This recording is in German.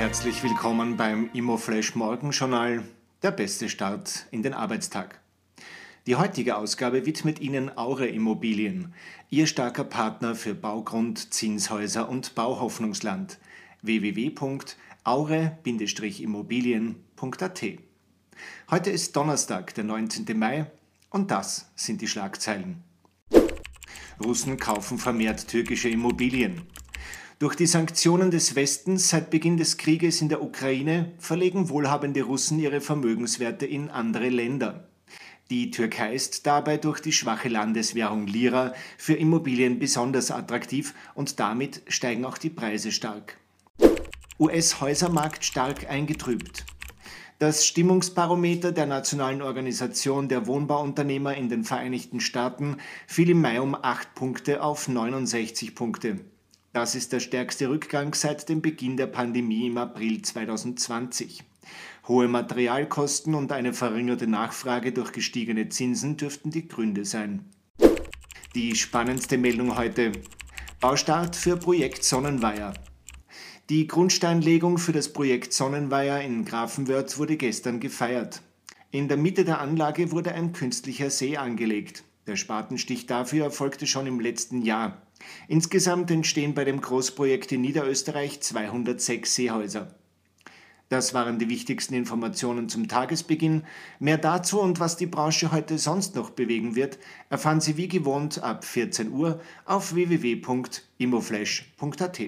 Herzlich willkommen beim Immoflash Morgenjournal, der beste Start in den Arbeitstag. Die heutige Ausgabe widmet Ihnen Aure Immobilien, Ihr starker Partner für Baugrund, Zinshäuser und Bauhoffnungsland. www.aure-immobilien.at Heute ist Donnerstag, der 19. Mai, und das sind die Schlagzeilen. Russen kaufen vermehrt türkische Immobilien. Durch die Sanktionen des Westens seit Beginn des Krieges in der Ukraine verlegen wohlhabende Russen ihre Vermögenswerte in andere Länder. Die Türkei ist dabei durch die schwache Landeswährung Lira für Immobilien besonders attraktiv und damit steigen auch die Preise stark. US-Häusermarkt stark eingetrübt. Das Stimmungsbarometer der Nationalen Organisation der Wohnbauunternehmer in den Vereinigten Staaten fiel im Mai um 8 Punkte auf 69 Punkte. Das ist der stärkste Rückgang seit dem Beginn der Pandemie im April 2020. Hohe Materialkosten und eine verringerte Nachfrage durch gestiegene Zinsen dürften die Gründe sein. Die spannendste Meldung heute. Baustart für Projekt Sonnenweiher. Die Grundsteinlegung für das Projekt Sonnenweiher in Grafenwörth wurde gestern gefeiert. In der Mitte der Anlage wurde ein künstlicher See angelegt. Der Spatenstich dafür erfolgte schon im letzten Jahr. Insgesamt entstehen bei dem Großprojekt in Niederösterreich 206 Seehäuser. Das waren die wichtigsten Informationen zum Tagesbeginn. Mehr dazu und was die Branche heute sonst noch bewegen wird, erfahren Sie wie gewohnt ab 14 Uhr auf www.imoflash.at.